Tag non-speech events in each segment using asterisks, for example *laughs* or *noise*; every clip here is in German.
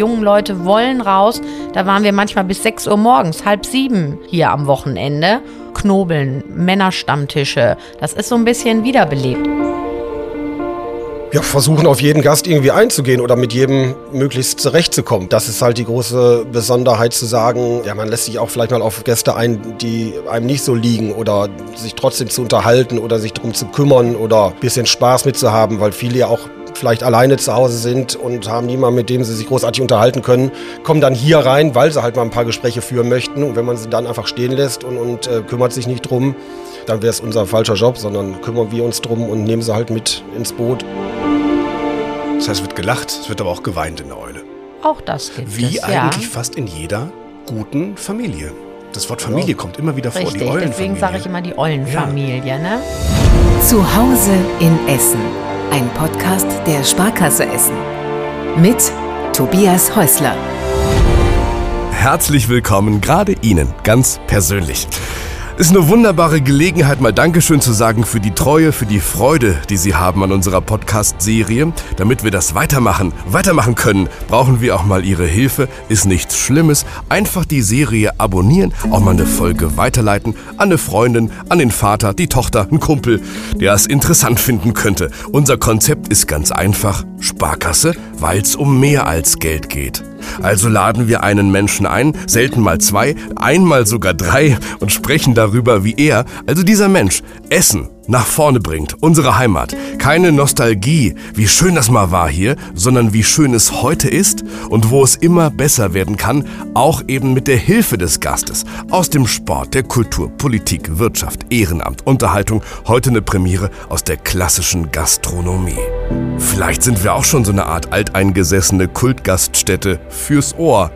jungen Leute wollen raus. Da waren wir manchmal bis 6 Uhr morgens, halb sieben hier am Wochenende. Knobeln, Männerstammtische. Das ist so ein bisschen wiederbelebt. Wir versuchen auf jeden Gast irgendwie einzugehen oder mit jedem möglichst zurechtzukommen. Das ist halt die große Besonderheit zu sagen, ja, man lässt sich auch vielleicht mal auf Gäste ein, die einem nicht so liegen oder sich trotzdem zu unterhalten oder sich darum zu kümmern oder ein bisschen Spaß mitzuhaben, weil viele ja auch vielleicht alleine zu Hause sind und haben niemanden, mit dem sie sich großartig unterhalten können, kommen dann hier rein, weil sie halt mal ein paar Gespräche führen möchten. Und wenn man sie dann einfach stehen lässt und, und äh, kümmert sich nicht drum, dann wäre es unser falscher Job, sondern kümmern wir uns drum und nehmen sie halt mit ins Boot. Das heißt, es wird gelacht, es wird aber auch geweint in der Eule. Auch das gibt Wie es, eigentlich ja. fast in jeder guten Familie. Das Wort Familie kommt immer wieder vor, Richtig, die Eulenfamilie. deswegen sage ich immer die Eulenfamilie, ne? Zu Hause in Essen. Ein Podcast der Sparkasse Essen. Mit Tobias Häusler. Herzlich willkommen, gerade Ihnen, ganz persönlich. Ist eine wunderbare Gelegenheit, mal Dankeschön zu sagen für die Treue, für die Freude, die Sie haben an unserer Podcast-Serie. Damit wir das weitermachen, weitermachen können, brauchen wir auch mal Ihre Hilfe. Ist nichts Schlimmes. Einfach die Serie abonnieren, auch mal eine Folge weiterleiten an eine Freundin, an den Vater, die Tochter, einen Kumpel, der es interessant finden könnte. Unser Konzept ist ganz einfach. Sparkasse, weil es um mehr als Geld geht. Also laden wir einen Menschen ein, selten mal zwei, einmal sogar drei und sprechen darüber, wie er, also dieser Mensch, Essen nach vorne bringt, unsere Heimat. Keine Nostalgie, wie schön das mal war hier, sondern wie schön es heute ist und wo es immer besser werden kann, auch eben mit der Hilfe des Gastes. Aus dem Sport, der Kultur, Politik, Wirtschaft, Ehrenamt, Unterhaltung, heute eine Premiere aus der klassischen Gastronomie. Vielleicht sind wir auch schon so eine Art alteingesessene Kultgaststätte fürs Ohr.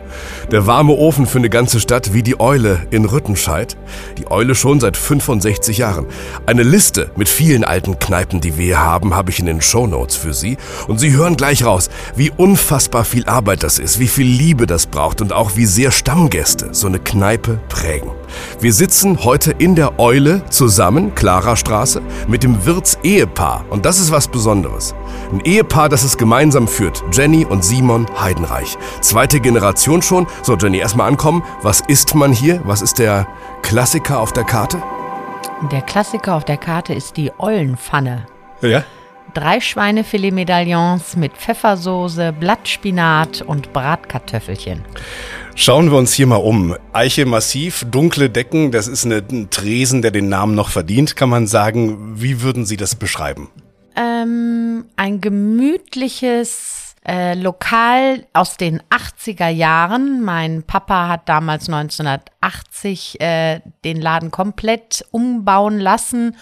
Der warme Ofen für eine ganze Stadt wie die Eule in Rüttenscheid. Die Eule schon seit 65 Jahren. Eine Liste mit vielen alten Kneipen, die wir haben, habe ich in den Shownotes für Sie. Und Sie hören gleich raus, wie unfassbar viel Arbeit das ist, wie viel Liebe das braucht und auch wie sehr Stammgäste so eine Kneipe prägen. Wir sitzen heute in der Eule zusammen, Clara Straße, mit dem Wirts-Ehepaar. Und das ist was Besonderes. Ein Ehepaar, das es gemeinsam führt. Jenny und Simon Heidenreich. Zweite Generation schon. So, Jenny, erstmal ankommen. Was isst man hier? Was ist der Klassiker auf der Karte? Der Klassiker auf der Karte ist die Eulenpfanne. Ja? Drei Schweinefilet-Medaillons mit Pfeffersoße, Blattspinat und Bratkartoffelchen. Schauen wir uns hier mal um. Eiche massiv, dunkle Decken, das ist eine, ein Tresen, der den Namen noch verdient, kann man sagen. Wie würden Sie das beschreiben? Ähm, ein gemütliches äh, Lokal aus den 80er Jahren. Mein Papa hat damals 1980 äh, den Laden komplett umbauen lassen.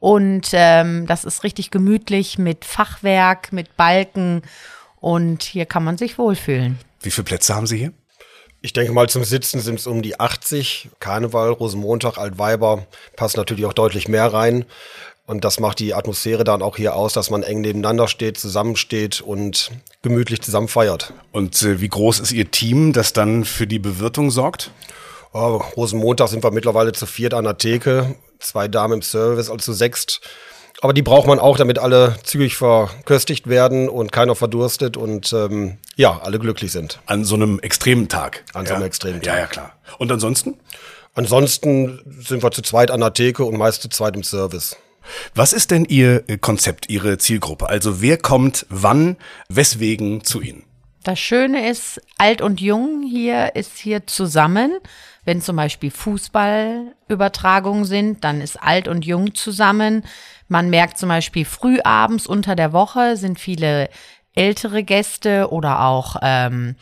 Und ähm, das ist richtig gemütlich mit Fachwerk, mit Balken. Und hier kann man sich wohlfühlen. Wie viele Plätze haben Sie hier? Ich denke mal, zum Sitzen sind es um die 80. Karneval, Rosenmontag, Altweiber passt natürlich auch deutlich mehr rein. Und das macht die Atmosphäre dann auch hier aus, dass man eng nebeneinander steht, zusammensteht und gemütlich zusammen feiert. Und äh, wie groß ist Ihr Team, das dann für die Bewirtung sorgt? Oh, Rosenmontag sind wir mittlerweile zu viert an der Theke, zwei Damen im Service, also zu sechst. Aber die braucht man auch, damit alle zügig verköstigt werden und keiner verdurstet und ähm, ja, alle glücklich sind. An so einem extremen Tag. An so einem extremen Ja, Tag. ja, klar. Und ansonsten? Ansonsten sind wir zu zweit an der Theke und meist zu zweit im Service. Was ist denn Ihr äh, Konzept, Ihre Zielgruppe? Also wer kommt wann, weswegen zu Ihnen? Das Schöne ist, alt und jung hier ist hier zusammen. Wenn zum Beispiel Fußballübertragungen sind, dann ist alt und jung zusammen. Man merkt zum Beispiel frühabends unter der Woche sind viele ältere Gäste oder auch ähm,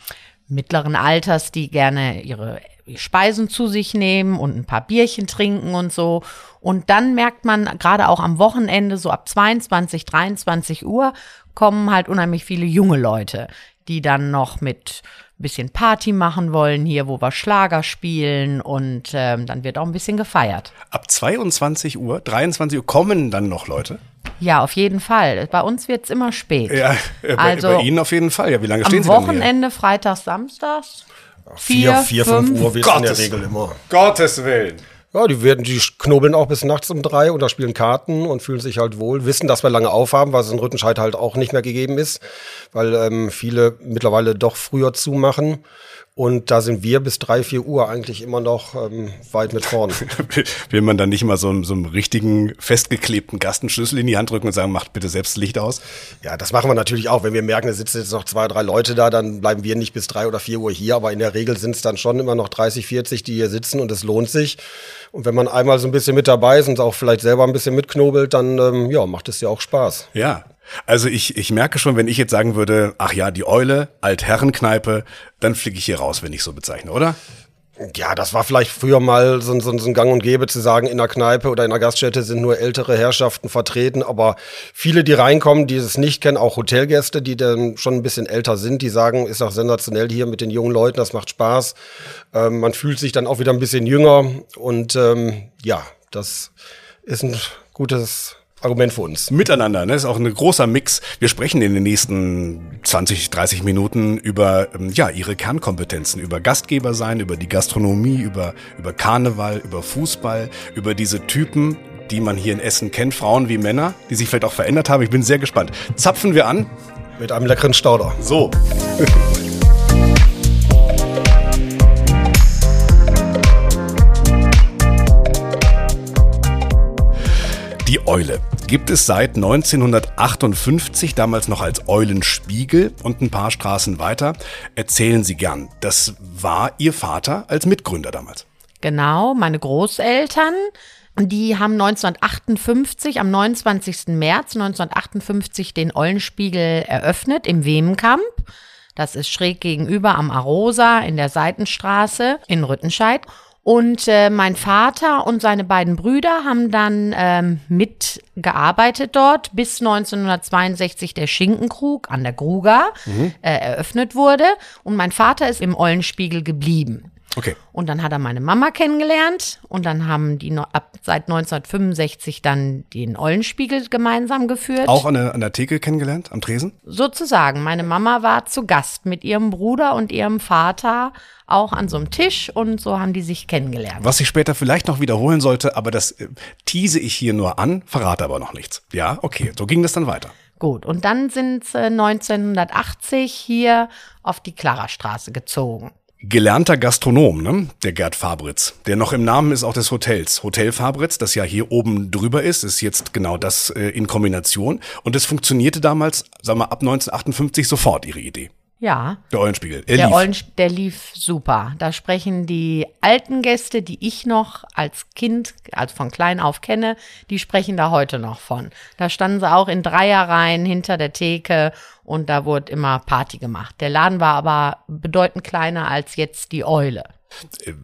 mittleren Alters, die gerne ihre Speisen zu sich nehmen und ein paar Bierchen trinken und so. Und dann merkt man gerade auch am Wochenende, so ab 22, 23 Uhr, kommen halt unheimlich viele junge Leute, die dann noch mit ein bisschen Party machen wollen hier, wo wir Schlager spielen und ähm, dann wird auch ein bisschen gefeiert. Ab 22 Uhr, 23 Uhr kommen dann noch Leute? Ja, auf jeden Fall. Bei uns wird's immer spät. Ja, *laughs* bei, Also, bei Ihnen auf jeden Fall. Ja, wie lange stehen Am Sie denn hier? Wochenende, Freitags, Samstags. Vier, Vier, vier fünf. Uhr wird in der Regel immer. Gottes Willen. Ja, die werden, die knobeln auch bis nachts um drei oder spielen Karten und fühlen sich halt wohl, wissen, dass wir lange aufhaben, was in Rüttenscheid halt auch nicht mehr gegeben ist, weil ähm, viele mittlerweile doch früher zumachen. Und da sind wir bis drei, vier Uhr eigentlich immer noch ähm, weit mit vorn. *laughs* Will man dann nicht mal so, so einen richtigen festgeklebten Gastenschlüssel in die Hand drücken und sagen, macht bitte selbst Licht aus? Ja, das machen wir natürlich auch. Wenn wir merken, es sitzen jetzt noch zwei, drei Leute da, dann bleiben wir nicht bis drei oder vier Uhr hier. Aber in der Regel sind es dann schon immer noch 30, 40, die hier sitzen und es lohnt sich. Und wenn man einmal so ein bisschen mit dabei ist und auch vielleicht selber ein bisschen mitknobelt, dann ähm, ja, macht es ja auch Spaß. Ja, also ich, ich merke schon, wenn ich jetzt sagen würde, ach ja, die Eule, Altherrenkneipe, dann fliege ich hier raus, wenn ich so bezeichne, oder? Ja, das war vielleicht früher mal so, so, so ein Gang und Gäbe zu sagen, in der Kneipe oder in der Gaststätte sind nur ältere Herrschaften vertreten, aber viele, die reinkommen, die es nicht kennen, auch Hotelgäste, die dann schon ein bisschen älter sind, die sagen, ist auch sensationell hier mit den jungen Leuten, das macht Spaß. Ähm, man fühlt sich dann auch wieder ein bisschen jünger und ähm, ja, das ist ein gutes Argument für uns. Miteinander, ne? ist auch ein großer Mix. Wir sprechen in den nächsten 20, 30 Minuten über ähm, ja, ihre Kernkompetenzen, über Gastgeber sein, über die Gastronomie, über, über Karneval, über Fußball, über diese Typen, die man hier in Essen kennt, Frauen wie Männer, die sich vielleicht auch verändert haben. Ich bin sehr gespannt. Zapfen wir an. Mit einem leckeren Stauder. So. *laughs* Eule gibt es seit 1958, damals noch als Eulenspiegel und ein paar Straßen weiter. Erzählen Sie gern. Das war Ihr Vater als Mitgründer damals. Genau, meine Großeltern. Die haben 1958, am 29. März 1958 den Eulenspiegel eröffnet im Wehmenkamp. Das ist schräg gegenüber am Arosa in der Seitenstraße in Rüttenscheid. Und äh, mein Vater und seine beiden Brüder haben dann ähm, mitgearbeitet dort, bis 1962 der Schinkenkrug an der Gruga mhm. äh, eröffnet wurde. Und mein Vater ist im Eulenspiegel geblieben. Okay. Und dann hat er meine Mama kennengelernt und dann haben die no ab seit 1965 dann den Eulenspiegel gemeinsam geführt. Auch an der, an der Theke kennengelernt, am Tresen? Sozusagen. Meine Mama war zu Gast mit ihrem Bruder und ihrem Vater auch an so einem Tisch und so haben die sich kennengelernt. Was ich später vielleicht noch wiederholen sollte, aber das äh, tease ich hier nur an, verrate aber noch nichts. Ja, okay, so ging das dann weiter. Gut, und dann sind sie 1980 hier auf die Klarastraße gezogen gelernter Gastronom, ne? der Gerd Fabritz, der noch im Namen ist auch des Hotels. Hotel Fabritz, das ja hier oben drüber ist, ist jetzt genau das äh, in Kombination. Und es funktionierte damals, sagen wir ab 1958 sofort, ihre Idee. Ja. Der Eulenspiegel. Er der, lief. Eulen, der lief super. Da sprechen die alten Gäste, die ich noch als Kind, also von klein auf kenne, die sprechen da heute noch von. Da standen sie auch in Dreierreihen hinter der Theke und da wurde immer Party gemacht. Der Laden war aber bedeutend kleiner als jetzt die Eule.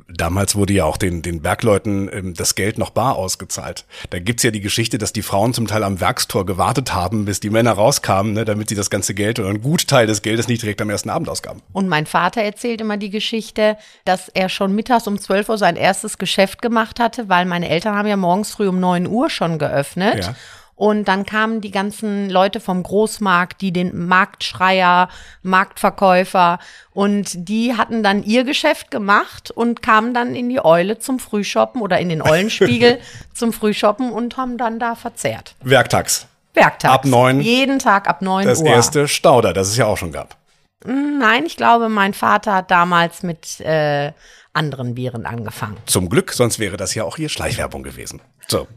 Damals wurde ja auch den, den Bergleuten ähm, das Geld noch bar ausgezahlt. Da gibt's ja die Geschichte, dass die Frauen zum Teil am Werkstor gewartet haben, bis die Männer rauskamen, ne, damit sie das ganze Geld oder einen Gutteil des Geldes nicht direkt am ersten Abend ausgaben. Und mein Vater erzählt immer die Geschichte, dass er schon mittags um 12 Uhr sein erstes Geschäft gemacht hatte, weil meine Eltern haben ja morgens früh um 9 Uhr schon geöffnet. Ja. Und dann kamen die ganzen Leute vom Großmarkt, die den Marktschreier, Marktverkäufer und die hatten dann ihr Geschäft gemacht und kamen dann in die Eule zum Frühshoppen oder in den Eulenspiegel *laughs* zum Frühshoppen und haben dann da verzehrt. Werktags. Werktags. Ab neun. Jeden Tag ab neun das Uhr. Das erste Stauder, das es ja auch schon gab. Hm, nein, ich glaube, mein Vater hat damals mit äh, anderen Viren angefangen. Zum Glück, sonst wäre das ja auch hier Schleichwerbung gewesen. So,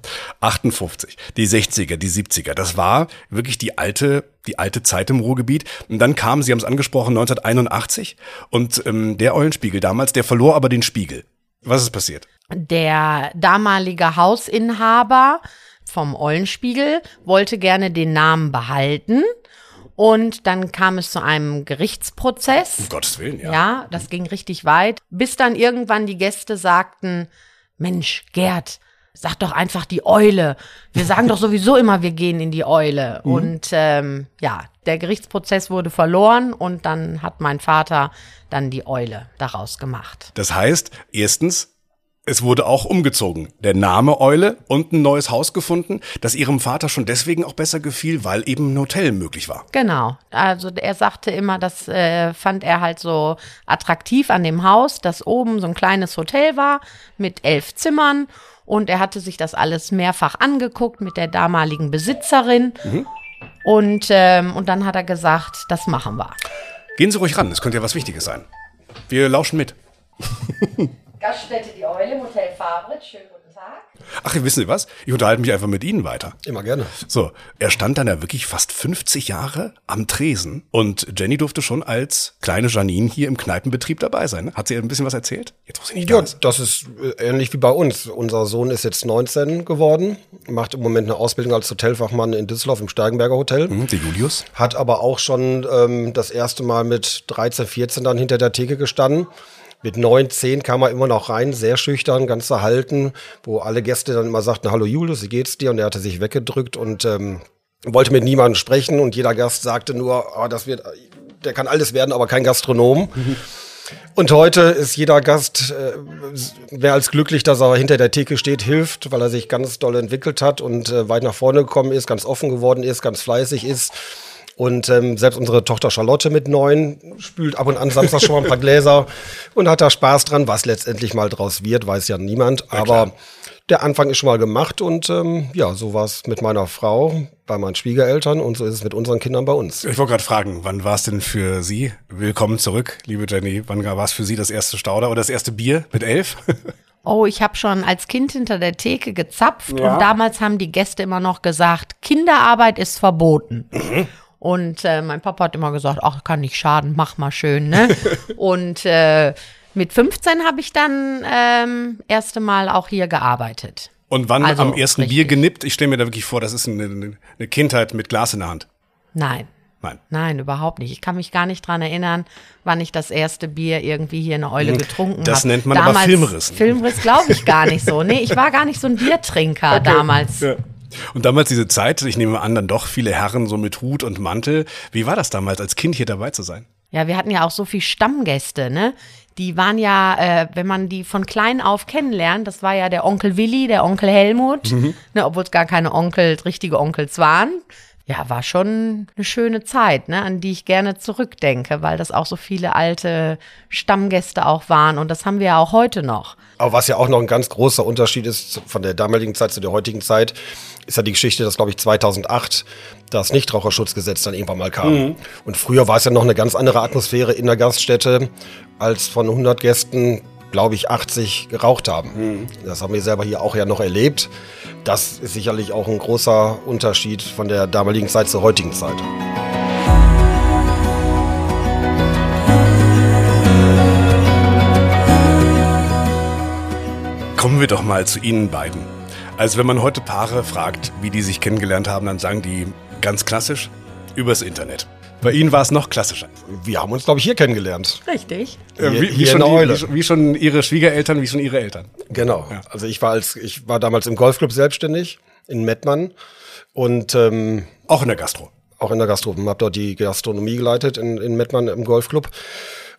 58, die 60er, die 70er, das war wirklich die alte, die alte Zeit im Ruhrgebiet. Und dann kam, Sie haben es angesprochen, 1981 und ähm, der Eulenspiegel damals, der verlor aber den Spiegel. Was ist passiert? Der damalige Hausinhaber vom Eulenspiegel wollte gerne den Namen behalten und dann kam es zu einem Gerichtsprozess. Um Gottes Willen, ja. Ja, das ging richtig weit. Bis dann irgendwann die Gäste sagten, Mensch, Gerd, sag doch einfach die Eule. Wir sagen doch sowieso immer, wir gehen in die Eule. *laughs* Mhm. Und ähm, ja, der Gerichtsprozess wurde verloren und dann hat mein Vater dann die Eule daraus gemacht. Das heißt, erstens, Es wurde auch umgezogen. Der Name Eule und ein neues Haus gefunden, das ihrem Vater schon deswegen auch besser gefiel, weil eben ein Hotel möglich war. Genau. Also er sagte immer, das äh, fand er halt so attraktiv an dem Haus, dass oben so ein kleines Hotel war mit elf Zimmern. Und er hatte sich das alles mehrfach angeguckt mit der damaligen Besitzerin. Und, ähm, und dann hat er gesagt, das machen wir. Gehen Sie ruhig ran, es könnte ja was Wichtiges sein. Wir lauschen mit. *laughs* Gaststätte Die Eule im Hotel Fabritz. Schönen guten Tag. Ach, wissen Sie was? Ich unterhalte mich einfach mit Ihnen weiter. Immer gerne. So, er stand dann ja wirklich fast 50 Jahre am Tresen und Jenny durfte schon als kleine Janine hier im Kneipenbetrieb dabei sein. ne? Hat sie ihr ein bisschen was erzählt? Jetzt muss ich nicht Ja, da das ist äh, ähnlich wie bei uns. Unser Sohn ist jetzt 19 geworden, macht im Moment eine Ausbildung als Hotelfachmann in Düsseldorf im Steigenberger Hotel. Hm, Der Julius? Hat aber auch schon ähm, das erste Mal mit 13, 14 dann hinter der Theke gestanden. Mit 9, 10 kam er immer noch rein, sehr schüchtern, ganz verhalten, wo alle Gäste dann immer sagten, hallo Julius, wie geht's dir? Und er hatte sich weggedrückt und ähm, wollte mit niemandem sprechen und jeder Gast sagte nur, ah, das wird, der kann alles werden, aber kein Gastronom. *laughs* Und heute ist jeder Gast äh, mehr als glücklich, dass er hinter der Theke steht, hilft, weil er sich ganz doll entwickelt hat und äh, weit nach vorne gekommen ist, ganz offen geworden ist, ganz fleißig ist. Und ähm, selbst unsere Tochter Charlotte mit neun spült ab und an Samstag schon mal ein paar Gläser und hat da Spaß dran. Was letztendlich mal draus wird, weiß ja niemand. Aber der Anfang ist schon mal gemacht und ähm, ja, so war es mit meiner Frau, bei meinen Schwiegereltern und so ist es mit unseren Kindern bei uns. Ich wollte gerade fragen, wann war es denn für Sie? Willkommen zurück, liebe Jenny. Wann war es für Sie das erste Stauder oder das erste Bier mit elf? *laughs* Oh, ich habe schon als Kind hinter der Theke gezapft und damals haben die Gäste immer noch gesagt, Kinderarbeit ist verboten. Und äh, mein Papa hat immer gesagt, ach, kann nicht schaden, mach mal schön, ne? *laughs* und äh, mit 15 habe ich dann ähm, erste Mal auch hier gearbeitet. Und wann Also, am ersten richtig. Bier genippt? Ich stelle mir da wirklich vor, das ist eine, eine Kindheit mit Glas in der Hand. Nein. Nein. Nein, überhaupt nicht. Ich kann mich gar nicht dran erinnern, wann ich das erste Bier irgendwie hier in der Eule getrunken habe. Das nennt man aber Filmriss. Filmriss glaube ich gar nicht so. Nee, ich war gar nicht so ein *laughs* Biertrinker damals. Ja. Und damals diese Zeit, ich nehme an, dann doch viele Herren so mit Hut und Mantel. Wie war das damals, als Kind hier dabei zu sein? Ja, wir hatten ja auch so viel Stammgäste, ne? Die waren ja, äh, wenn man die von klein auf kennenlernt, das war ja der Onkel Willi, der Onkel Helmut, ne, obwohl es gar keine Onkel, richtige Onkels waren. Ja, war schon eine schöne Zeit, ne, an die ich gerne zurückdenke, weil das auch so viele alte Stammgäste auch waren und das haben wir ja auch heute noch. Aber was ja auch noch ein ganz großer Unterschied ist von der damaligen Zeit zu der heutigen Zeit, ist ja die Geschichte, dass, glaube ich, 2008 das Nichtraucherschutzgesetz dann irgendwann mal kam. Und früher war es ja noch eine ganz andere Atmosphäre in der Gaststätte, als von 100 Gästen, glaube ich, 80 geraucht haben. Das haben wir selber hier auch ja noch erlebt. Das ist sicherlich auch ein großer Unterschied von der damaligen Zeit zur heutigen Zeit. Kommen wir doch mal zu Ihnen beiden. Also wenn man heute Paare fragt, wie die sich kennengelernt haben, dann sagen die ganz klassisch übers Internet. Bei Ihnen war es noch klassischer. Wir haben uns, glaube ich, hier kennengelernt. Richtig. Äh, wie, wie, hier schon die, wie, schon- wie schon Ihre Schwiegereltern, wie schon Ihre Eltern. Genau. Also ich war als ich war damals im Golfclub selbstständig in Mettmann und ähm, Auch in der Gastro. auch in der Gastronomie, habe dort die Gastronomie geleitet in, in Mettmann im Golfclub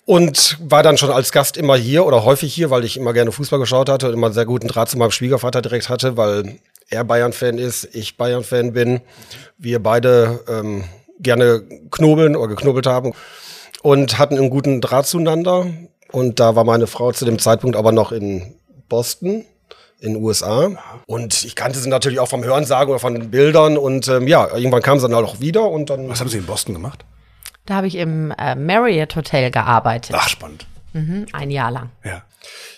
und war dann schon als Gast immer hier oder häufig hier, weil ich immer gerne Fußball geschaut hatte und immer einen sehr guten Draht zu meinem Schwiegervater direkt hatte, weil er Bayern-Fan ist, ich Bayern-Fan bin, wir beide ähm, gerne knobeln oder geknobelt haben und hatten einen guten Draht zueinander und da war meine Frau zu dem Zeitpunkt aber noch in Boston in den USA. Und ich kannte sie natürlich auch vom Hörensagen oder von den Bildern. Und ähm, ja, irgendwann kam sie dann auch wieder und dann. Was haben Sie in Boston gemacht? Da habe ich im äh, Marriott Hotel gearbeitet, Ach, spannend. mhm, ein Jahr lang. Ja.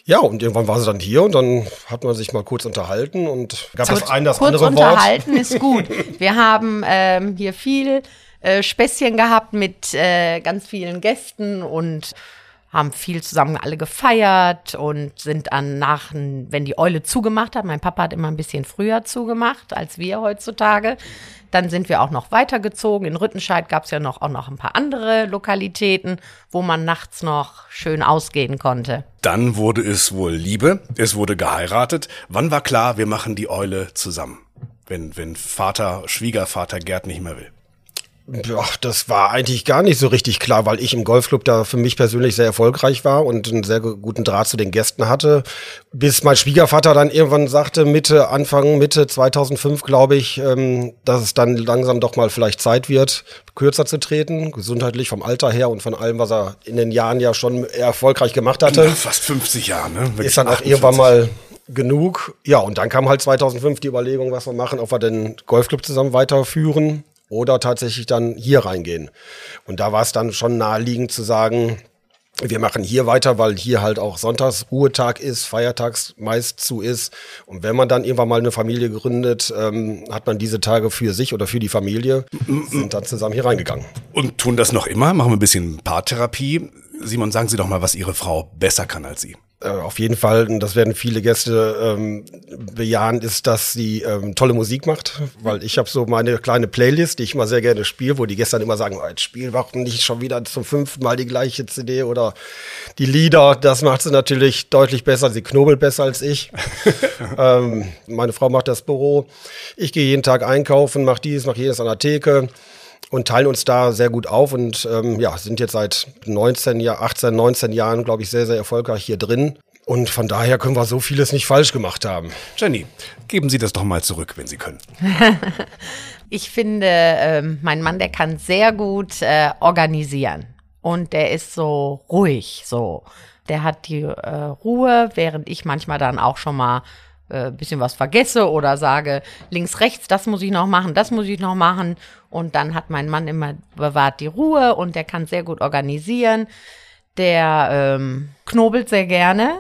Ja, und irgendwann war sie dann hier und dann hat man sich mal kurz unterhalten und gab das eine, das Kurz andere Wort. unterhalten ist gut. *laughs* Wir haben ähm, hier viel äh, Späßchen gehabt mit äh, ganz vielen Gästen und haben viel zusammen alle gefeiert und sind dann nach, wenn die Eule zugemacht hat, mein Papa hat immer ein bisschen früher zugemacht als wir heutzutage, dann sind wir auch noch weitergezogen. In Rüttenscheid gab es ja noch, auch noch ein paar andere Lokalitäten, wo man nachts noch schön ausgehen konnte. Dann wurde es wohl Liebe, es wurde geheiratet. Wann war klar, wir machen die Eule zusammen? Wenn, wenn Vater, Schwiegervater Gerd nicht mehr will. Ja, das war eigentlich gar nicht so richtig klar, weil ich im Golfclub da für mich persönlich sehr erfolgreich war und einen sehr guten Draht zu den Gästen hatte. Bis mein Schwiegervater dann irgendwann sagte, Mitte, Anfang, Mitte 2005, glaube ich, ähm, dass es dann langsam doch mal vielleicht Zeit wird, kürzer zu treten, gesundheitlich vom Alter her und von allem, was er in den Jahren ja schon erfolgreich gemacht hatte. Nach fast 50 Jahre, ne? Wirklich ist dann auch 48. irgendwann mal genug. Ja, und dann kam halt 2005 die Überlegung, was wir machen, ob wir den Golfclub zusammen weiterführen oder tatsächlich dann hier reingehen. Und da war es dann schon naheliegend zu sagen, wir machen hier weiter, weil hier halt auch Sonntags Ruhetag ist, Feiertags meist zu ist. Und wenn man dann irgendwann mal eine Familie gründet, ähm, hat man diese Tage für sich oder für die Familie, sind dann zusammen hier reingegangen. Und tun das noch immer? Machen wir ein bisschen Paartherapie. Simon, sagen Sie doch mal, was Ihre Frau besser kann als Sie. Äh, auf jeden Fall, und das werden viele Gäste ähm, bejahen, ist, dass sie ähm, tolle Musik macht, weil ich habe so meine kleine Playlist, die ich immer sehr gerne spiele, wo die Gäste dann immer sagen, oh, jetzt spiel doch nicht schon wieder zum fünften Mal die gleiche CD oder die Lieder. Das macht sie natürlich deutlich besser. Sie knobelt besser als ich. *laughs* ähm, meine Frau macht das Büro. Ich gehe jeden Tag einkaufen, mache dies, mache jenes an der Theke und teilen uns da sehr gut auf und ähm, ja, sind jetzt seit 19 Jahr, 18, 19 Jahren, glaube ich, sehr, sehr erfolgreich hier drin. Und von daher können wir so vieles nicht falsch gemacht haben. Jenny, geben Sie das doch mal zurück, wenn Sie können. *laughs* Ich finde, ähm, mein Mann, der kann sehr gut äh, organisieren. Und der ist so ruhig, so. Der hat die äh, Ruhe, während ich manchmal dann auch schon mal äh, bisschen was vergesse oder sage, links, rechts, das muss ich noch machen, das muss ich noch machen. Und dann hat mein Mann immer bewahrt die Ruhe und der kann sehr gut organisieren. Der ähm, knobelt sehr gerne.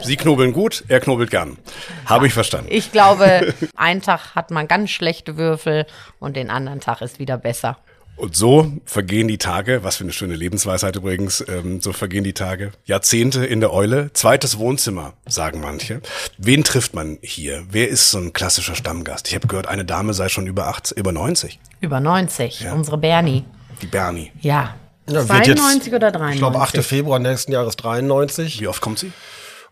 Sie knobeln gut, er knobelt gern. Habe ich verstanden. Ich glaube, *laughs* einen Tag hat man ganz schlechte Würfel und den anderen Tag ist wieder besser. Und so vergehen die Tage, was für eine schöne Lebensweisheit übrigens, ähm, so vergehen die Tage. Jahrzehnte in der Eule, zweites Wohnzimmer, sagen manche. Wen trifft man hier? Wer ist so ein klassischer Stammgast? Ich habe gehört, eine Dame sei schon über 80, über 90. Über 90, Ja. unsere Bernie. Die Bernie. Ja. Ja, wird jetzt, 92 oder 93? Ich glaube, 8. Februar nächsten Jahres 93. Wie oft kommt sie?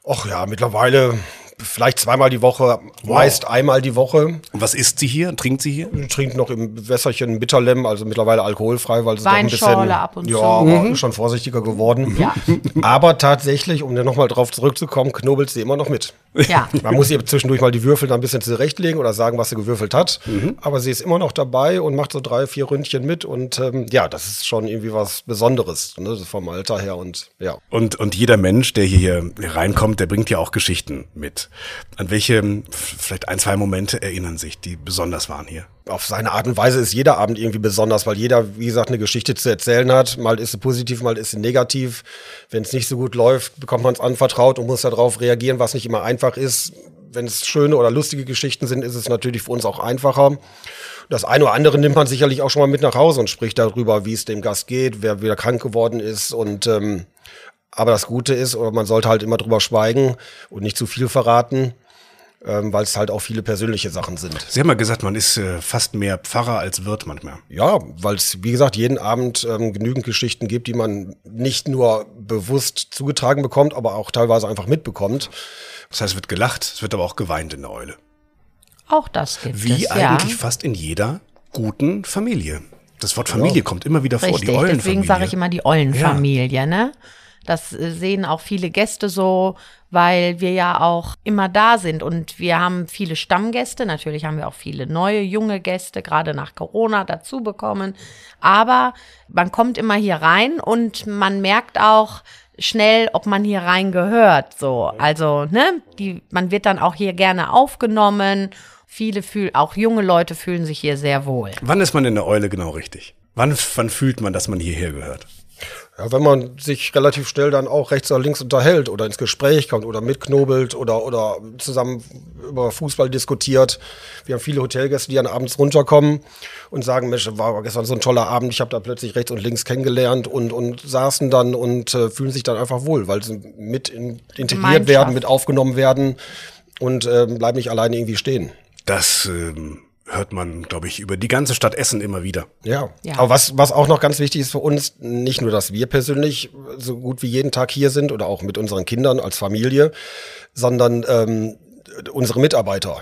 Och ja, mittlerweile vielleicht zweimal die Woche, meist einmal die Woche. Und was isst sie hier? Trinkt sie hier? Trinkt noch im Wässerchen Bitterlem, also mittlerweile alkoholfrei, weil es doch ein bisschen ab und ja, zu. aber schon vorsichtiger geworden. Ja. *laughs* Aber tatsächlich, um dann nochmal drauf zurückzukommen, knobelt sie immer noch mit. Ja. Man muss ihr zwischendurch mal die Würfel dann ein bisschen zurechtlegen oder sagen, was sie gewürfelt hat. Aber sie ist immer noch dabei und macht so drei, vier Ründchen mit. Und ähm, ja, das ist schon irgendwie was Besonderes, ne, vom Alter her. Und ja. Und, und jeder Mensch, der hier reinkommt, der bringt ja auch Geschichten mit. An welche, f- vielleicht ein, zwei Momente erinnern sich, die besonders waren hier? auf seine Art und Weise ist jeder Abend irgendwie besonders, weil jeder, wie gesagt, eine Geschichte zu erzählen hat. Mal ist sie positiv, mal ist sie negativ. Wenn es nicht so gut läuft, bekommt man es anvertraut und muss darauf reagieren, was nicht immer einfach ist. Wenn es schöne oder lustige Geschichten sind, ist es natürlich für uns auch einfacher. Das eine oder andere nimmt man sicherlich auch schon mal mit nach Hause und spricht darüber, wie es dem Gast geht, wer wieder krank geworden ist und ähm, aber das Gute ist, oder man sollte halt immer drüber schweigen und nicht zu viel verraten, ähm, weil es halt auch viele persönliche Sachen sind. Sie haben ja gesagt, man ist äh, fast mehr Pfarrer als Wirt manchmal. Ja, weil es, wie gesagt, jeden Abend ähm, genügend Geschichten gibt, die man nicht nur bewusst zugetragen bekommt, aber auch teilweise einfach mitbekommt. Das heißt, es wird gelacht, es wird aber auch geweint in der Eule. Auch das gibt Wie es, eigentlich ja. fast in jeder guten Familie. Das Wort Familie kommt immer wieder vor, Richtig, die Eulenfamilie. deswegen sage ich immer die Eulenfamilie, ne? Das äh, sehen auch viele Gäste so, weil wir ja auch immer da sind und wir haben viele Stammgäste. Natürlich haben wir auch viele neue, junge Gäste, gerade nach Corona dazu bekommen. Aber man kommt immer hier rein und man merkt auch schnell, ob man hier rein gehört. So, also, ne, die, man wird dann auch hier gerne aufgenommen. Viele fühlen, auch junge Leute fühlen sich hier sehr wohl. Wann ist man in der Eule genau richtig? Wann, wann fühlt man, dass man hierher gehört? Ja, wenn man sich relativ schnell dann auch rechts oder links unterhält oder ins Gespräch kommt oder mitknobelt oder, oder zusammen über Fußball diskutiert. Wir haben viele Hotelgäste, die dann abends runterkommen und sagen, Mensch, war gestern so ein toller Abend, ich habe da plötzlich rechts und links kennengelernt und, und saßen dann und äh, fühlen sich dann einfach wohl, weil sie mit in, integriert Gemeinschaft. werden, mit aufgenommen werden und ähm, bleiben nicht alleine irgendwie stehen. Das ähm, hört man, glaube ich, über die ganze Stadt Essen immer wieder. Ja. Ja. aber was, was auch noch ganz wichtig ist für uns, nicht nur, dass wir persönlich so gut wie jeden Tag hier sind oder auch mit unseren Kindern als Familie, sondern ähm, unsere Mitarbeiter.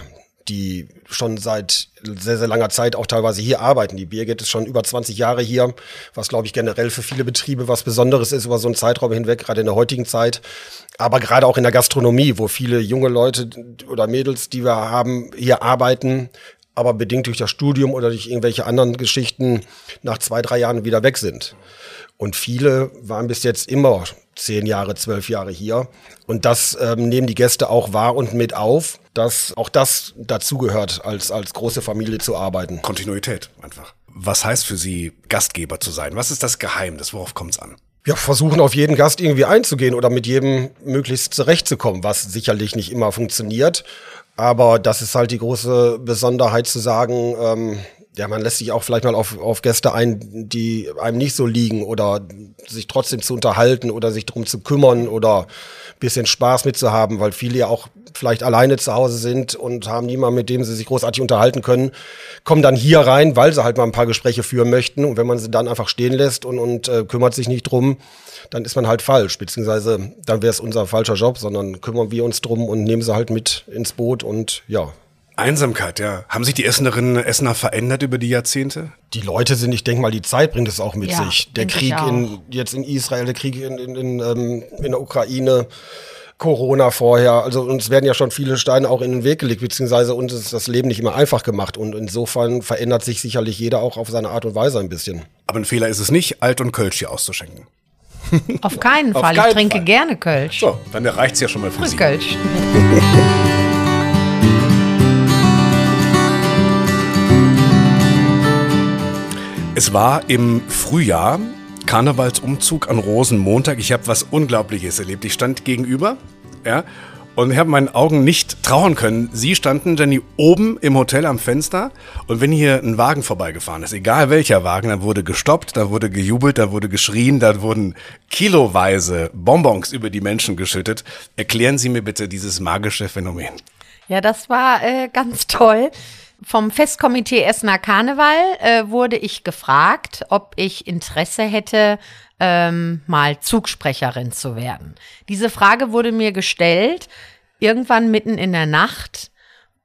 die schon seit sehr, sehr langer Zeit auch teilweise hier arbeiten. Die Birgit ist schon über 20 Jahre hier, was glaube ich generell für viele Betriebe was Besonderes ist über so einen Zeitraum hinweg, gerade in der heutigen Zeit. Aber gerade auch in der Gastronomie, wo viele junge Leute oder Mädels, die wir haben, hier arbeiten, aber bedingt durch das Studium oder durch irgendwelche anderen Geschichten nach zwei, drei Jahren wieder weg sind. Und viele waren bis jetzt immer zehn Jahre, zwölf Jahre hier. Und das ähm, nehmen die Gäste auch wahr und mit auf, dass auch das dazugehört, als, als große Familie zu arbeiten. Kontinuität einfach. Was heißt für Sie, Gastgeber zu sein? Was ist das Geheimnis? Worauf kommt es an? Ja, versuchen auf jeden Gast irgendwie einzugehen oder mit jedem möglichst zurechtzukommen, was sicherlich nicht immer funktioniert. Aber das ist halt die große Besonderheit zu sagen, ähm, ja, man lässt sich auch vielleicht mal auf, auf Gäste ein, die einem nicht so liegen oder sich trotzdem zu unterhalten oder sich drum zu kümmern oder bisschen Spaß mitzuhaben, weil viele ja auch vielleicht alleine zu Hause sind und haben niemanden, mit dem sie sich großartig unterhalten können, kommen dann hier rein, weil sie halt mal ein paar Gespräche führen möchten. Und wenn man sie dann einfach stehen lässt und, und äh, kümmert sich nicht drum, dann ist man halt falsch. Beziehungsweise dann wäre es unser falscher Job, sondern kümmern wir uns drum und nehmen sie halt mit ins Boot und ja, Einsamkeit, ja. Haben sich die Essenerinnen und Essener verändert über die Jahrzehnte? Die Leute sind, ich denke mal, die Zeit bringt es auch mit Ja, sich. Der Krieg in, jetzt in Israel, der Krieg in, in, in, ähm, in der Ukraine, Corona vorher. Also uns werden ja schon viele Steine auch in den Weg gelegt, beziehungsweise uns ist das Leben nicht immer einfach gemacht. Und insofern verändert sich sicherlich jeder auch auf seine Art und Weise ein bisschen. Aber ein Fehler ist es nicht, Alt und Kölsch hier auszuschenken. Auf keinen Auf Fall. keinen ich trinke Fall. gerne Kölsch. So, dann reicht's ja schon mal für Sie. Kölsch. *laughs* Es war im Frühjahr, Karnevalsumzug an Rosenmontag. Ich habe was Unglaubliches erlebt. Ich stand gegenüber, ja, und habe meinen Augen nicht trauen können. Sie standen, Jenny, oben im Hotel am Fenster. Und wenn hier ein Wagen vorbeigefahren ist, egal welcher Wagen, dann wurde gestoppt, da wurde gejubelt, da wurde geschrien, da wurden kiloweise Bonbons über die Menschen geschüttet. Erklären Sie mir bitte dieses magische Phänomen. Ja, das war äh, ganz toll. Vom Festkomitee Essener Karneval äh, wurde ich gefragt, ob ich Interesse hätte, ähm, mal Zugsprecherin zu werden. Diese Frage wurde mir gestellt, irgendwann mitten in der Nacht,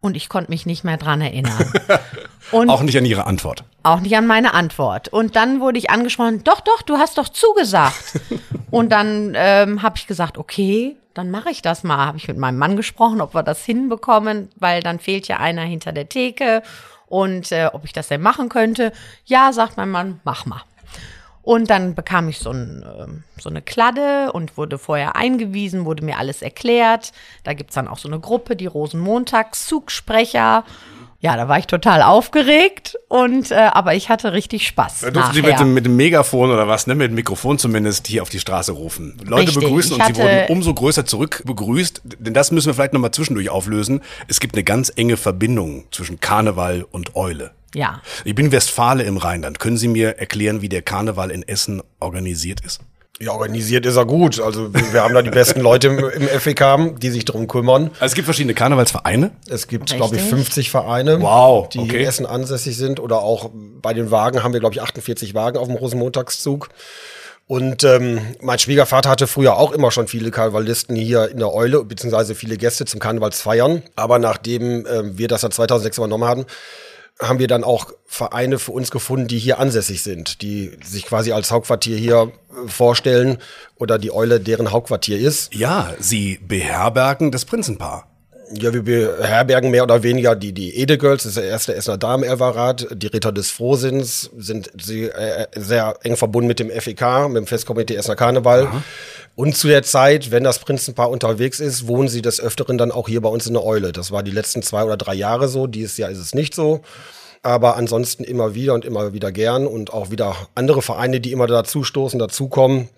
und ich konnte mich nicht mehr dran erinnern. *laughs* Und Auch nicht an Ihre Antwort. auch nicht an meine Antwort. Und dann wurde ich angesprochen, doch, doch, du hast doch zugesagt. *laughs* und dann ähm, habe ich gesagt, okay, dann mache ich das mal. Habe ich mit meinem Mann gesprochen, ob wir das hinbekommen, weil dann fehlt ja einer hinter der Theke und äh, ob ich das denn machen könnte. Ja, sagt mein Mann, mach mal. Und dann bekam ich so, ein, ähm, so eine Kladde und wurde vorher eingewiesen, wurde mir alles erklärt. Da gibt's dann auch so eine Gruppe, die Rosenmontagszugssprecher. Ja, da war ich total aufgeregt und äh, aber ich hatte richtig Spaß. Da durften Sie mit dem, mit dem Megafon oder was, ne, mit dem Mikrofon zumindest hier auf die Straße rufen. Leute Richtig, begrüßen ich und Sie wurden umso größer zurück begrüßt. Denn das müssen wir vielleicht nochmal zwischendurch auflösen. Es gibt eine ganz enge Verbindung zwischen Karneval und Eule. Ja, Ich bin Westfale im Rheinland. Können Sie mir erklären, wie der Karneval in Essen organisiert ist? Ja, organisiert ist er gut. Also wir haben da die besten Leute im, im FEK, die sich drum kümmern. Also es gibt verschiedene Karnevalsvereine. Es gibt, glaube ich, 50 Vereine, Wow, die okay. in Essen ansässig sind. Oder auch bei den Wagen haben wir, glaube ich, 48 Wagen auf dem Rosenmontagszug. Und ähm, mein Schwiegervater hatte früher auch immer schon viele Karnevalisten hier in der Eule, beziehungsweise viele Gäste zum Karnevalsfeiern. Aber nachdem ähm, wir das dann 2006 übernommen hatten, haben wir dann auch Vereine für uns gefunden, die hier ansässig sind, die sich quasi als Hauptquartier hier äh, vorstellen oder die Eule deren Hauptquartier ist. Ja, Sie beherbergen das Prinzenpaar. Ja, wir beherbergen mehr oder weniger die, die Edegirls, das ist der erste Essener Damen-Elverrat. Die Ritter des Frohsinns sind sie äh, sehr eng verbunden mit dem FEK, mit dem Festkomitee Essener Karneval. Und zu der Zeit, wenn das Prinzenpaar unterwegs ist, wohnen sie des Öfteren dann auch hier bei uns in der Eule. Das war die letzten zwei oder drei Jahre so. Dieses Jahr ist es nicht so. Aber ansonsten immer wieder und immer wieder gern und auch wieder andere Vereine, die immer dazustoßen, dazukommen.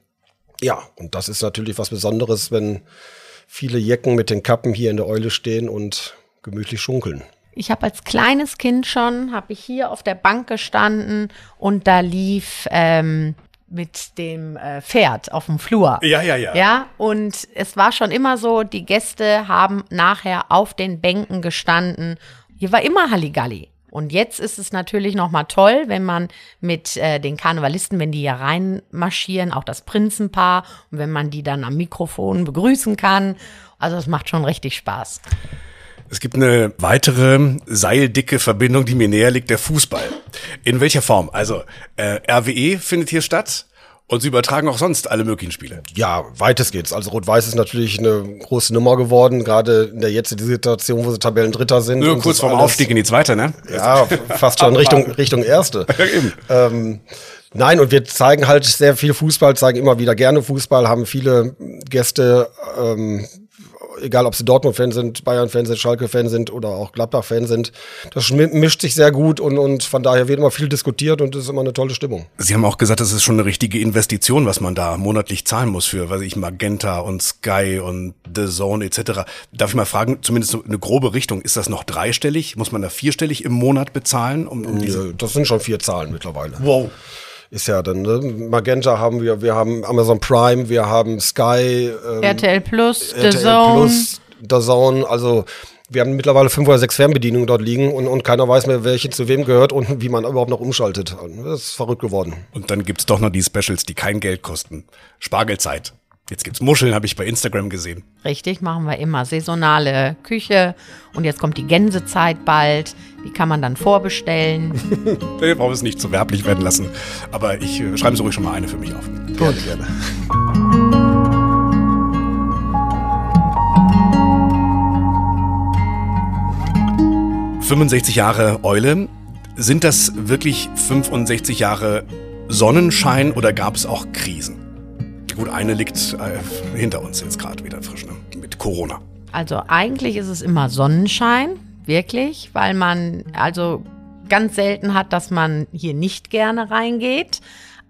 Ja, und das ist natürlich was Besonderes, wenn viele Jecken mit den Kappen hier in der Eule stehen und gemütlich schunkeln. ich habe als kleines Kind schon, habe ich hier auf der Bank gestanden und da lief ähm, mit dem äh, Pferd auf dem Flur. Ja, ja, ja. Ja, und es war schon immer so, die Gäste haben nachher auf den Bänken gestanden. Hier war immer Halligalli. Und jetzt ist es natürlich noch mal toll, wenn man mit äh, den Karnevalisten, wenn die hier reinmarschieren, auch das Prinzenpaar, und wenn man die dann am Mikrofon begrüßen kann. Also es macht schon richtig Spaß. Es gibt eine weitere seildicke Verbindung, die mir näher liegt, der Fußball. In welcher Form? Also äh, RWE findet hier statt. Und sie übertragen auch sonst alle möglichen Spiele. Ja, weites geht's. Also Rot-Weiß ist natürlich eine große Nummer geworden, gerade in der jetzigen Situation, wo sie Tabellendritter sind. Nur kurz vorm Aufstieg in die zweite, ne? Ja, fast schon *laughs* Richtung, Richtung Erste. *laughs* Eben. Ähm, nein, und wir zeigen halt sehr viel Fußball, zeigen immer wieder gerne Fußball, haben viele Gäste ähm, egal ob sie Dortmund-Fan sind, Bayern-Fan sind, Schalke-Fan sind oder auch Gladbach-Fan sind. Das mischt sich sehr gut und, und von daher wird immer viel diskutiert und es ist immer eine tolle Stimmung. Sie haben auch gesagt, das ist schon eine richtige Investition, was man da monatlich zahlen muss für, weiß ich, Magenta und Sky und The Zone etc. Darf ich mal fragen, zumindest so eine grobe Richtung, ist das noch dreistellig? Muss man da vierstellig im Monat bezahlen? Um, um diese das sind schon vier Zahlen mittlerweile. Wow ist ja dann, ne? Magenta haben wir, wir haben Amazon Prime, wir haben Sky, ähm, RTL Plus, RTL The Zone. Plus, The Zone, also wir haben mittlerweile fünf oder sechs Fernbedienungen dort liegen und, und keiner weiß mehr, welche zu wem gehört und wie man überhaupt noch umschaltet. Das ist verrückt geworden. Und dann gibt's doch noch die Specials, die kein Geld kosten. Spargelzeit. Jetzt gibt's Muscheln, habe ich bei Instagram gesehen. Richtig, machen wir immer. Saisonale Küche. Und jetzt kommt die Gänsezeit bald. Die kann man dann vorbestellen. *laughs* Wir brauchen es nicht zu werblich werden lassen. Aber ich äh, schreibe so ruhig schon mal eine für mich auf. Gut. Gerne, gerne. 65 Jahre Eule. Sind das wirklich 65 Jahre Sonnenschein oder gab es auch Krisen? Gut, eine liegt äh, hinter uns jetzt gerade wieder frisch, ne? mit Corona. Also eigentlich ist es immer Sonnenschein, wirklich, weil man also ganz selten hat, dass man hier nicht gerne reingeht.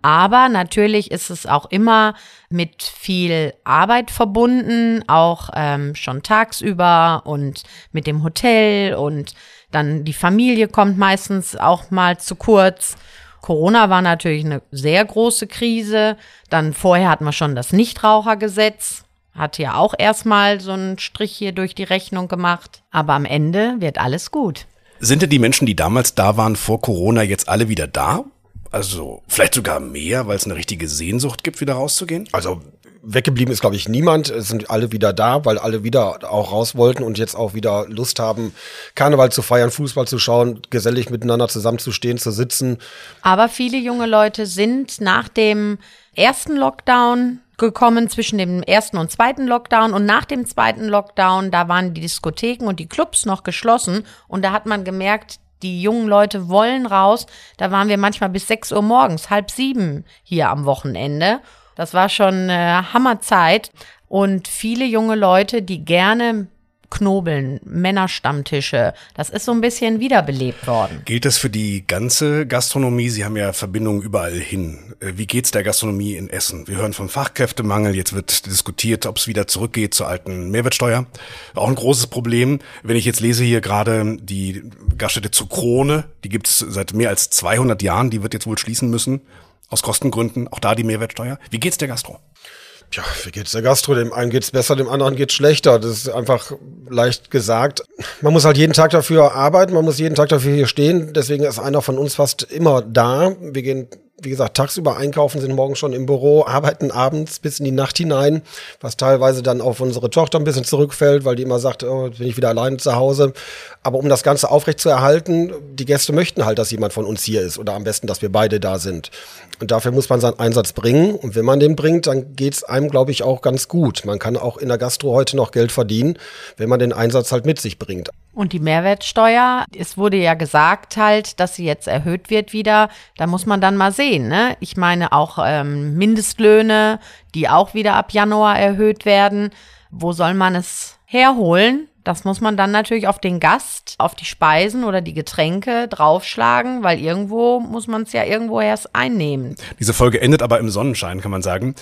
Aber natürlich ist es auch immer mit viel Arbeit verbunden, auch ähm, schon tagsüber und mit dem Hotel und dann die Familie kommt meistens auch mal zu kurz. Corona war natürlich eine sehr große Krise. Dann vorher hatten wir schon das Nichtrauchergesetz. Hat ja auch erstmal so einen Strich hier durch die Rechnung gemacht. Aber am Ende wird alles gut. Sind denn die Menschen, die damals da waren vor Corona, jetzt alle wieder da? Also vielleicht sogar mehr, weil es eine richtige Sehnsucht gibt, wieder rauszugehen? Also weggeblieben ist, glaube ich, niemand. Es sind alle wieder da, weil alle wieder auch raus wollten und jetzt auch wieder Lust haben, Karneval zu feiern, Fußball zu schauen, gesellig miteinander zusammenzustehen, zu sitzen. Aber viele junge Leute sind nach dem ersten Lockdown gekommen zwischen dem ersten und zweiten Lockdown und nach dem zweiten Lockdown, da waren die Diskotheken und die Clubs noch geschlossen und da hat man gemerkt, die jungen Leute wollen raus. Da waren wir manchmal bis sechs Uhr morgens, halb sieben hier am Wochenende. Das war schon äh, Hammerzeit. Und viele junge Leute, die gerne knobeln, Männerstammtische, das ist so ein bisschen wiederbelebt worden. Gilt das für die ganze Gastronomie? Sie haben ja Verbindungen überall hin. Äh, wie geht's der Gastronomie in Essen? Wir hören vom Fachkräftemangel. Jetzt wird diskutiert, ob es wieder zurückgeht zur alten Mehrwertsteuer. Auch ein großes Problem. Wenn ich jetzt lese hier gerade die Gaststätte zu Krone, die gibt's seit mehr als 200 Jahren. Die wird jetzt wohl schließen müssen aus Kostengründen, auch da die Mehrwertsteuer. Wie geht's der Gastro? Ja, wie geht's der Gastro? Dem einen geht's besser, dem anderen geht's schlechter. Das ist einfach leicht gesagt. Man muss halt jeden Tag dafür arbeiten, man muss jeden Tag dafür hier stehen. Deswegen ist einer von uns fast immer da. Wir gehen wie gesagt, tagsüber einkaufen, sind morgen schon im Büro, arbeiten abends bis in die Nacht hinein, was teilweise dann auf unsere Tochter ein bisschen zurückfällt, weil die immer sagt, oh, bin ich wieder alleine zu Hause. Aber um das Ganze aufrecht zu erhalten, die Gäste möchten halt, dass jemand von uns hier ist oder am besten, dass wir beide da sind. Und dafür muss man seinen Einsatz bringen. Und wenn man den bringt, dann geht's einem, glaube ich, auch ganz gut. Man kann auch in der Gastro heute noch Geld verdienen, wenn man den Einsatz halt mit sich bringt. Und die Mehrwertsteuer, es wurde ja gesagt halt, dass sie jetzt erhöht wird wieder. Da muss man dann mal sehen. Ne? Ich meine auch ähm, Mindestlöhne, die auch wieder ab Januar erhöht werden. Wo soll man es herholen? Das muss man dann natürlich auf den Gast, auf die Speisen oder die Getränke draufschlagen, weil irgendwo muss man es ja irgendwo erst einnehmen. Diese Folge endet aber im Sonnenschein, kann man sagen.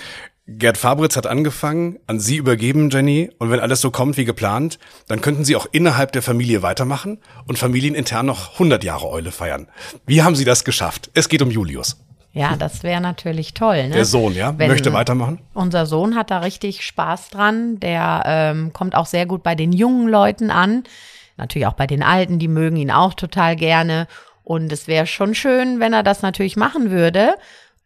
Gerd Fabritz hat angefangen, an Sie übergeben, Jenny, und wenn alles so kommt wie geplant, dann könnten Sie auch innerhalb der Familie weitermachen und familienintern noch 100 Jahre Eule feiern. Wie haben Sie das geschafft? Es geht um Julius. Ja, *laughs* das wäre natürlich toll. Ne? Der Sohn, ja, Wenn möchte weitermachen. Unser Sohn hat da richtig Spaß dran. Der ähm, kommt auch sehr gut bei den jungen Leuten an. Natürlich auch bei den Alten, die mögen ihn auch total gerne. Und es wäre schon schön, wenn er das natürlich machen würde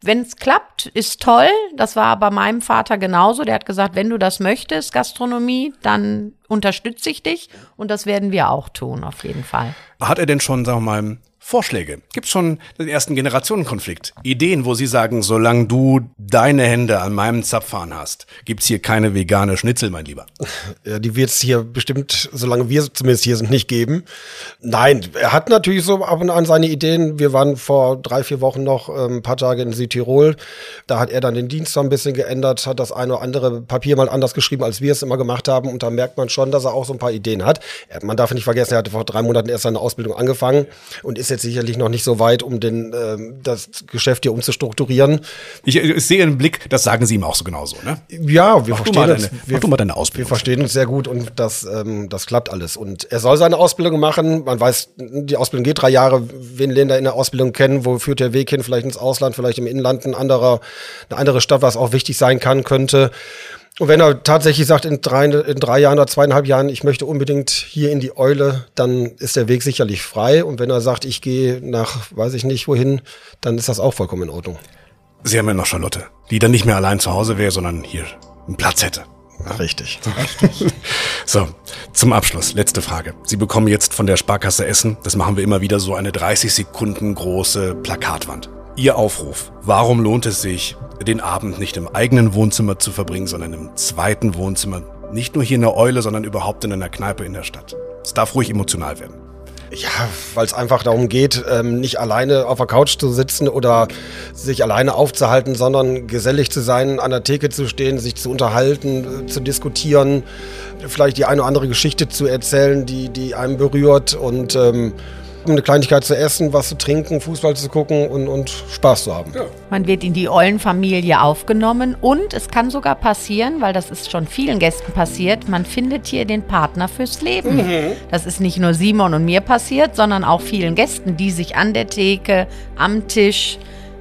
wenn es klappt, ist toll. Das war bei meinem Vater genauso. Der hat gesagt, wenn du das möchtest, Gastronomie, dann unterstütze ich dich. Und das werden wir auch tun, auf jeden Fall. Hat er denn schon, sagen wir mal, Vorschläge? Gibt es schon den ersten Generationenkonflikt? Ideen, wo Sie sagen, solange du deine Hände an meinem Zapfhahn hast, gibt's hier keine vegane Schnitzel, mein Lieber? *laughs* Ja, die wird es hier bestimmt, solange wir zumindest hier sind, nicht geben. Nein, er hat natürlich so ab und an seine Ideen. Wir waren vor drei, vier Wochen noch ähm, ein paar Tage in Südtirol. Da hat er dann den Dienst so ein bisschen geändert, hat das eine oder andere Papier mal anders geschrieben, als wir es immer gemacht haben. Und da merkt man schon, dass er auch so ein paar Ideen hat. Man darf nicht vergessen, er hatte vor drei Monaten erst seine Ausbildung angefangen und ist jetzt sicherlich noch nicht so weit, um den, ähm, das Geschäft hier umzustrukturieren. Ich, ich sehe einen Blick, das sagen Sie ihm auch so genauso, ne? Ja, wir Mach verstehen uns. wir, mach du mal deine Wir Ausbildung. verstehen uns sehr gut und das, ähm, das klappt alles. Und er soll seine Ausbildung machen. Man weiß, die Ausbildung geht drei Jahre. Wen Länder in der Ausbildung kennen, wo führt der Weg hin? Vielleicht ins Ausland, vielleicht im Inland, ein anderer, eine andere Stadt, was auch wichtig sein kann, könnte. Und wenn er tatsächlich sagt, in drei, in drei Jahren oder zweieinhalb Jahren, ich möchte unbedingt hier in die Eule, dann ist der Weg sicherlich frei. Und wenn er sagt, ich gehe nach, weiß ich nicht wohin, dann ist das auch vollkommen in Ordnung. Sie haben ja noch Charlotte, die dann nicht mehr allein zu Hause wäre, sondern hier einen Platz hätte. Richtig. *laughs* So, zum Abschluss, letzte Frage. Sie bekommen jetzt von der Sparkasse Essen, das machen wir immer wieder, so eine 30 Sekunden große Plakatwand. Ihr Aufruf, warum lohnt es sich, den Abend nicht im eigenen Wohnzimmer zu verbringen, sondern im zweiten Wohnzimmer? Nicht nur hier in der Eule, sondern überhaupt in einer Kneipe in der Stadt. Es darf ruhig emotional werden. Ja, weil es einfach darum geht, ähm, nicht alleine auf der Couch zu sitzen oder sich alleine aufzuhalten, sondern gesellig zu sein, an der Theke zu stehen, sich zu unterhalten, äh, zu diskutieren, vielleicht die eine oder andere Geschichte zu erzählen, die, die einem berührt und ähm, eine Kleinigkeit zu essen, was zu trinken, Fußball zu gucken und, und Spaß zu haben. Man wird in die Eulenfamilie aufgenommen und es kann sogar passieren, weil das ist schon vielen Gästen passiert, man findet hier den Partner fürs Leben. Das ist nicht nur Simon und mir passiert, sondern auch vielen Gästen, die sich an der Theke, am Tisch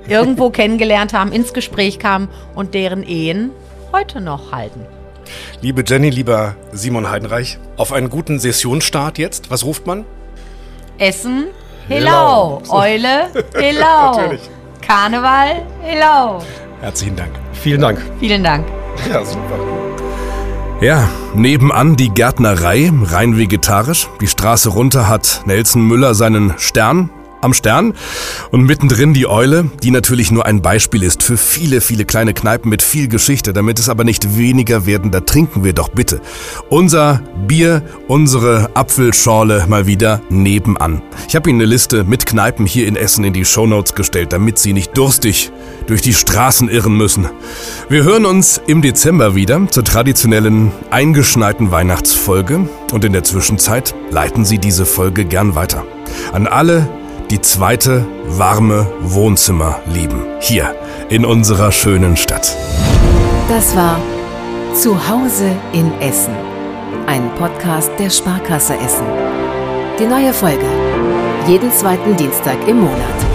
irgendwo *laughs* kennengelernt haben, ins Gespräch kamen und deren Ehen heute noch halten. Liebe Jenny, lieber Simon Heidenreich, auf einen guten Sessionsstart jetzt. Was ruft man? Essen, Hello. Eule, *laughs* Hello. Karneval, Hello. Herzlichen Dank. Vielen Dank. Vielen Dank. Ja, super. Ja, nebenan die Gärtnerei, rein vegetarisch. Die Straße runter hat Nelson Müller seinen Stern am Stern und mittendrin die Eule, die natürlich nur ein Beispiel ist für viele, viele kleine Kneipen mit viel Geschichte. Damit es aber nicht weniger werden, da trinken wir doch bitte unser Bier, unsere Apfelschorle mal wieder nebenan. Ich habe Ihnen eine Liste mit Kneipen hier in Essen in die Shownotes gestellt, damit Sie nicht durstig durch die Straßen irren müssen. Wir hören uns im Dezember wieder zur traditionellen eingeschneiten Weihnachtsfolge und in der Zwischenzeit leiten Sie diese Folge gern weiter. An alle, die zweite warme Wohnzimmer lieben. Hier in unserer schönen Stadt. Das war Zuhause in Essen. Ein Podcast der Sparkasse Essen. Die neue Folge. Jeden zweiten Dienstag im Monat.